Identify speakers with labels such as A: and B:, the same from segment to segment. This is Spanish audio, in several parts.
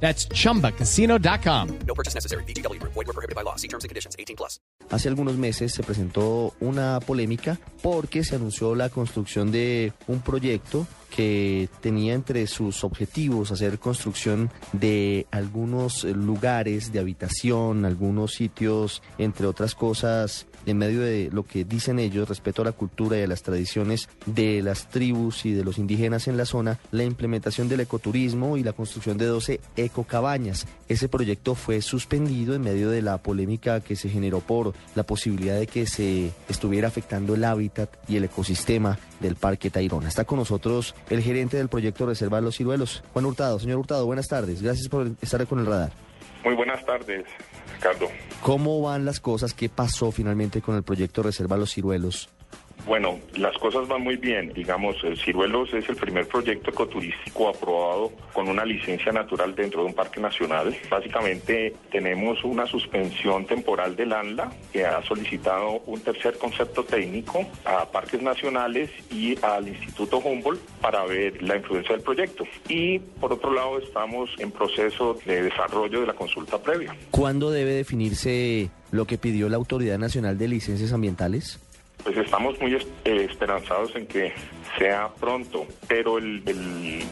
A: That's chumbacasino.com.
B: No purchase necessary. BGW. Void were prohibited by law. See terms and conditions. 18 plus.
C: Hace algunos meses se presentó una polémica porque se anunció la construcción de un proyecto que tenía entre sus objetivos hacer construcción de algunos lugares de habitación, algunos sitios, entre otras cosas, en medio de lo que dicen ellos, respeto a la cultura y a las tradiciones de las tribus y de los indígenas en la zona, la implementación del ecoturismo y la construcción de 12 ecocabañas. Ese proyecto fue suspendido en medio de la polémica que se generó por la posibilidad de que se estuviera afectando el hábitat y el ecosistema del Parque Tayrona. Está con nosotros el gerente del proyecto Reserva Los Ciruelos, Juan Hurtado. Señor Hurtado, buenas tardes. Gracias por estar con el radar.
D: Muy buenas tardes, Ricardo.
C: ¿Cómo van las cosas? ¿Qué pasó finalmente con el proyecto Reserva Los Ciruelos?
D: Bueno, las cosas van muy bien. Digamos, el Ciruelos es el primer proyecto ecoturístico aprobado con una licencia natural dentro de un parque nacional. Básicamente tenemos una suspensión temporal del ANLA que ha solicitado un tercer concepto técnico a parques nacionales y al Instituto Humboldt para ver la influencia del proyecto. Y por otro lado estamos en proceso de desarrollo de la consulta previa.
C: ¿Cuándo debe definirse lo que pidió la Autoridad Nacional de Licencias Ambientales?
D: Pues estamos muy eh, esperanzados en que sea pronto, pero el,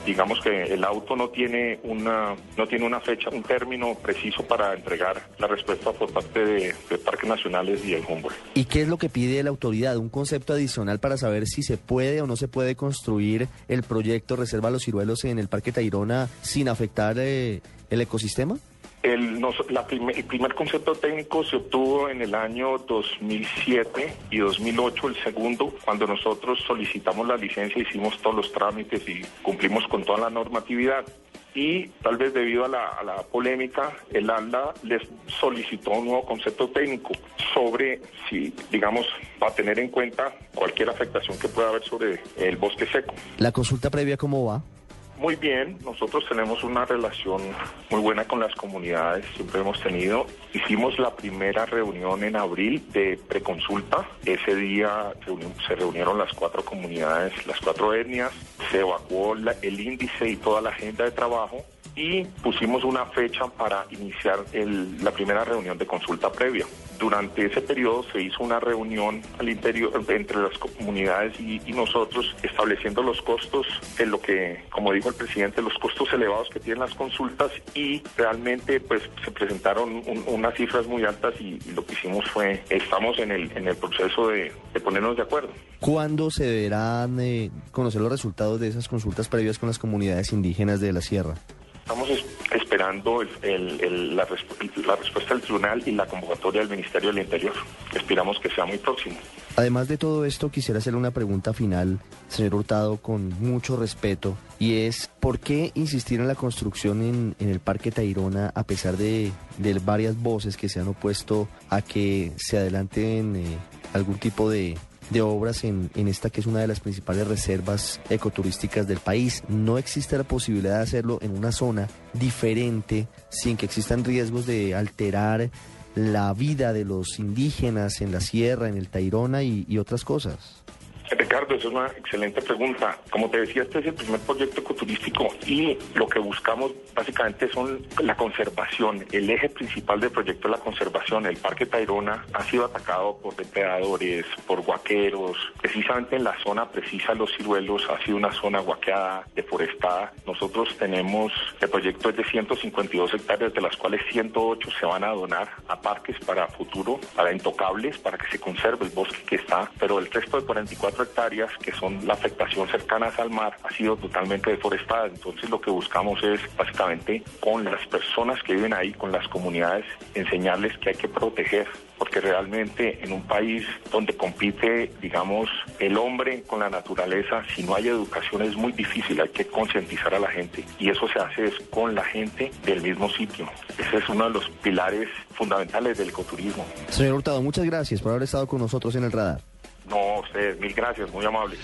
D: digamos que el auto no tiene una no tiene una fecha, un término preciso para entregar la respuesta por parte de, de Parques Nacionales y el Humboldt.
C: ¿Y qué es lo que pide la autoridad? ¿Un concepto adicional para saber si se puede o no se puede construir el proyecto Reserva Los Ciruelos en el Parque Tayrona sin afectar eh, el ecosistema?
D: El, la primer, concepto técnico se obtuvo en el año 2007 y 2008, el segundo, cuando nosotros solicitamos la licencia, hicimos todos los trámites y cumplimos con toda la normatividad. Y tal vez debido a la, a la polémica, el ANDA les solicitó un nuevo concepto técnico sobre si, digamos, va a tener en cuenta cualquier afectación que pueda haber sobre el bosque seco.
C: ¿La consulta previa cómo va?
D: Muy bien, nosotros tenemos una relación muy buena con las comunidades, siempre hemos tenido. Hicimos la primera reunión en abril de preconsulta. Ese día se reunieron las cuatro comunidades, las cuatro etnias, se evacuó el índice y toda la agenda de trabajo y pusimos una fecha para iniciar el, la primera reunión de consulta previa. Durante ese periodo se hizo una reunión al interior entre las comunidades y, y, nosotros estableciendo los costos en lo que, como dijo el presidente, los costos elevados que tienen las consultas y realmente pues se presentaron un, unas cifras muy altas y, y, lo que hicimos fue, estamos en el, en el proceso de, de ponernos de acuerdo.
C: ¿Cuándo se deberán eh, conocer los resultados de esas consultas previas con las comunidades indígenas de la sierra?
D: Estamos el, el, el, la, resp la, respuesta del tribunal y la convocatoria del Ministerio del Interior. Esperamos que sea muy próximo.
C: Además de todo esto, quisiera hacerle una pregunta final, señor Hurtado, con mucho respeto, y es, ¿por qué insistir en la construcción en, el Parque Tayrona a pesar de, de, varias voces que se han opuesto a que se adelanten eh, algún tipo de de obras en, en, esta que es una de las principales reservas ecoturísticas del país. No existe la posibilidad de hacerlo en una zona diferente sin que existan riesgos de alterar la vida de los indígenas en la sierra, en el Tairona y, y otras cosas.
D: Ricardo, esa es una excelente pregunta. Como te decía, este es el primer proyecto ecoturístico y lo que buscamos básicamente son la conservación. El eje principal del proyecto es la conservación. El Parque Tayrona ha sido atacado por depredadores, por guaqueros. Precisamente en la zona precisa Los Ciruelos ha sido una zona guaqueada, deforestada. Nosotros tenemos, el proyecto es de 152 hectáreas, de las cuales 108 se van a donar a parques para futuro, para intocables, para que se conserve el bosque que está, pero el resto de 44 hectáreas áreas que son la afectación cercanas al mar ha sido totalmente deforestada. Entonces lo que buscamos es básicamente con las personas que viven ahí, con las comunidades, enseñarles que hay que proteger porque realmente en un país donde compite, digamos, el hombre con la naturaleza, si no hay educación es muy difícil, hay que concientizar a la gente y eso se hace es con la gente del mismo sitio. Ese es uno de los pilares fundamentales del ecoturismo.
C: Señor Hurtado, muchas gracias por haber estado con nosotros en el radar.
D: No, ustedes, mil gracias, muy amables.